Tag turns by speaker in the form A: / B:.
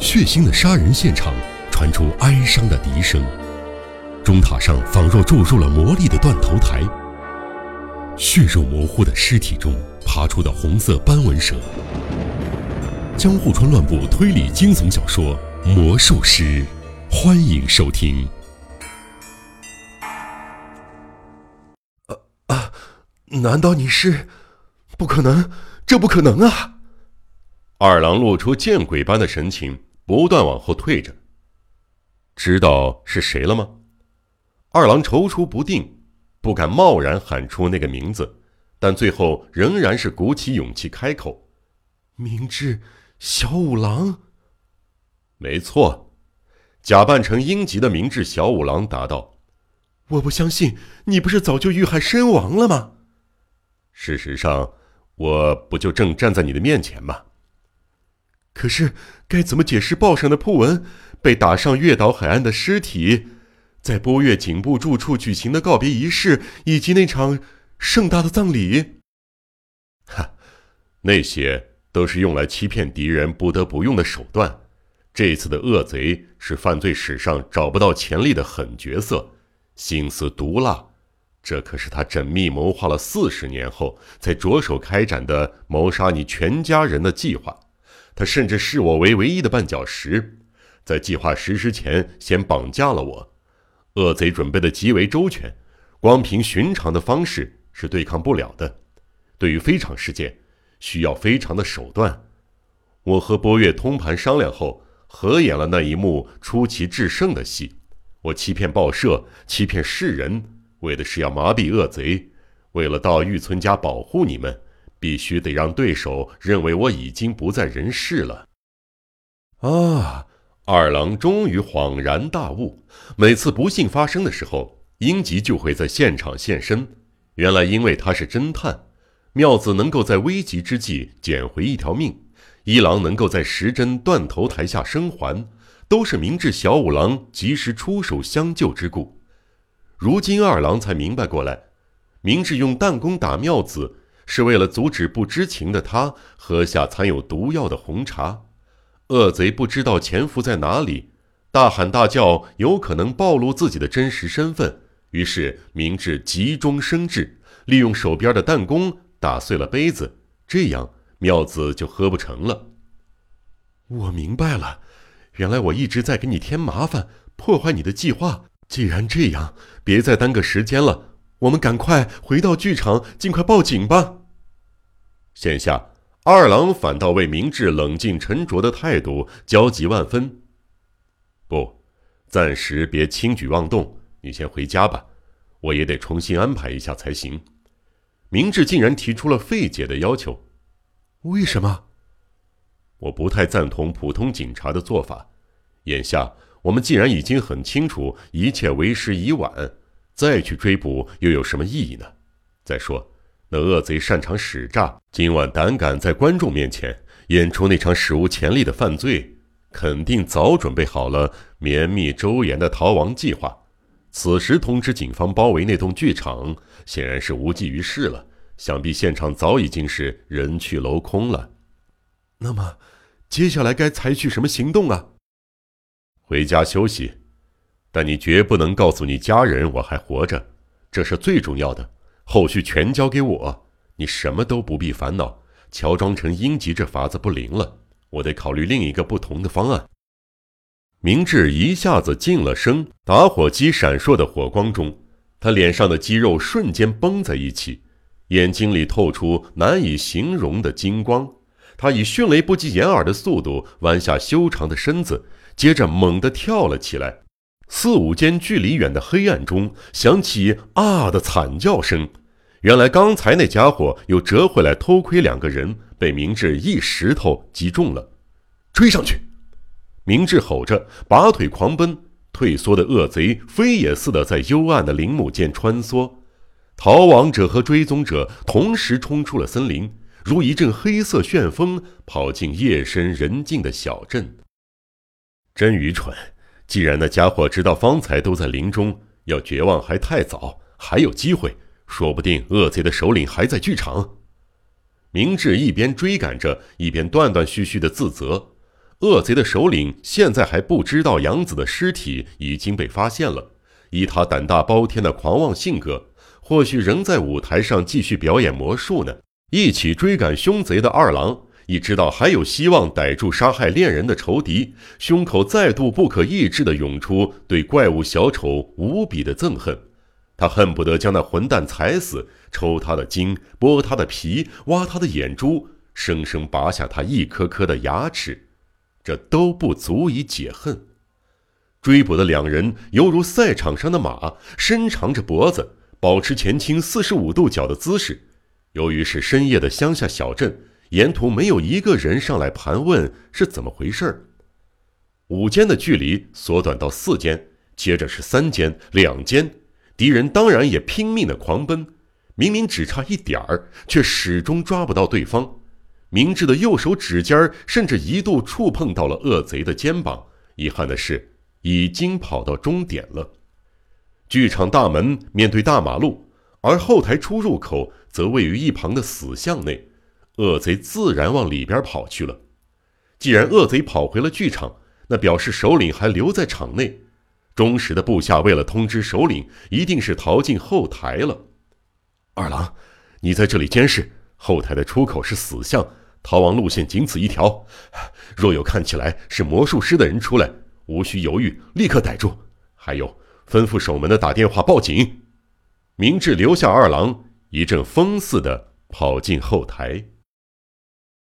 A: 血腥的杀人现场传出哀伤的笛声，钟塔上仿若注入了魔力的断头台。血肉模糊的尸体中爬出的红色斑纹蛇。江户川乱步推理惊悚小说《魔术师》，欢迎收听。
B: 啊啊！难道你是？不可能，这不可能啊！
A: 二郎露出见鬼般的神情，不断往后退着。知道是谁了吗？二郎踌躇不定。不敢贸然喊出那个名字，但最后仍然是鼓起勇气开口：“
B: 明智小五郎。”
A: 没错，假扮成英吉的明智小五郎答道：“
B: 我不相信，你不是早就遇害身亡了吗？”
A: 事实上，我不就正站在你的面前吗？
B: 可是该怎么解释报上的铺文？被打上月岛海岸的尸体？在波月警部住处举行的告别仪式，以及那场盛大的葬礼，
A: 哈，那些都是用来欺骗敌人不得不用的手段。这次的恶贼是犯罪史上找不到潜力的狠角色，心思毒辣，这可是他缜密谋划了四十年后才着手开展的谋杀你全家人的计划。他甚至视我为唯一的绊脚石，在计划实施前先绑架了我。恶贼准备的极为周全，光凭寻常的方式是对抗不了的。对于非常事件，需要非常的手段。我和波月通盘商量后，合演了那一幕出奇制胜的戏。我欺骗报社，欺骗世人，为的是要麻痹恶贼。为了到玉村家保护你们，必须得让对手认为我已经不在人世了。啊！二郎终于恍然大悟，每次不幸发生的时候，英吉就会在现场现身。原来，因为他是侦探，妙子能够在危急之际捡回一条命，一郎能够在时针断头台下生还，都是明智小五郎及时出手相救之故。如今二郎才明白过来，明智用弹弓打妙子，是为了阻止不知情的他喝下藏有毒药的红茶。恶贼不知道潜伏在哪里，大喊大叫，有可能暴露自己的真实身份。于是明智急中生智，利用手边的弹弓打碎了杯子，这样妙子就喝不成了。
B: 我明白了，原来我一直在给你添麻烦，破坏你的计划。既然这样，别再耽搁时间了，我们赶快回到剧场，尽快报警吧。
A: 现下。二郎反倒为明智冷静沉着的态度焦急万分。不，暂时别轻举妄动，你先回家吧，我也得重新安排一下才行。明智竟然提出了费解的要求，
B: 为什么？
A: 我不太赞同普通警察的做法。眼下我们既然已经很清楚一切为时已晚，再去追捕又有什么意义呢？再说。那恶贼擅长使诈，今晚胆敢在观众面前演出那场史无前例的犯罪，肯定早准备好了绵密周延的逃亡计划。此时通知警方包围那栋剧场，显然是无济于事了。想必现场早已经是人去楼空了。
B: 那么，接下来该采取什么行动啊？
A: 回家休息，但你绝不能告诉你家人我还活着，这是最重要的。后续全交给我，你什么都不必烦恼。乔装成英吉这法子不灵了，我得考虑另一个不同的方案。明智一下子静了声，打火机闪烁的火光中，他脸上的肌肉瞬间绷在一起，眼睛里透出难以形容的金光。他以迅雷不及掩耳的速度弯下修长的身子，接着猛地跳了起来。四五间距离远的黑暗中响起“啊”的惨叫声。原来刚才那家伙又折回来偷窥两个人，被明智一石头击中了。追上去！明智吼着，拔腿狂奔。退缩的恶贼飞也似的在幽暗的林木间穿梭。逃亡者和追踪者同时冲出了森林，如一阵黑色旋风跑进夜深人静的小镇。真愚蠢！既然那家伙知道方才都在林中，要绝望还太早，还有机会。说不定恶贼的首领还在剧场。明智一边追赶着，一边断断续续的自责。恶贼的首领现在还不知道杨子的尸体已经被发现了。以他胆大包天的狂妄性格，或许仍在舞台上继续表演魔术呢。一起追赶凶贼的二郎，已知道还有希望逮住杀害恋人的仇敌，胸口再度不可抑制地涌出对怪物小丑无比的憎恨。他恨不得将那混蛋踩死，抽他的筋，剥他的皮，挖他的眼珠，生生拔下他一颗颗的牙齿。这都不足以解恨。追捕的两人犹如赛场上的马，伸长着脖子，保持前倾四十五度角的姿势。由于是深夜的乡下小镇，沿途没有一个人上来盘问是怎么回事儿。五间的距离缩短到四间，接着是三间、两间，敌人当然也拼命的狂奔。明明只差一点儿，却始终抓不到对方。明智的右手指尖甚至一度触碰到了恶贼的肩膀。遗憾的是，已经跑到终点了。剧场大门面对大马路，而后台出入口则位于一旁的死巷内。恶贼自然往里边跑去了。既然恶贼跑回了剧场，那表示首领还留在场内。忠实的部下为了通知首领，一定是逃进后台了。二郎，你在这里监视，后台的出口是死巷。逃亡路线仅此一条，若有看起来是魔术师的人出来，无需犹豫，立刻逮住。还有，吩咐守门的打电话报警。明智留下二郎，一阵风似的跑进后台。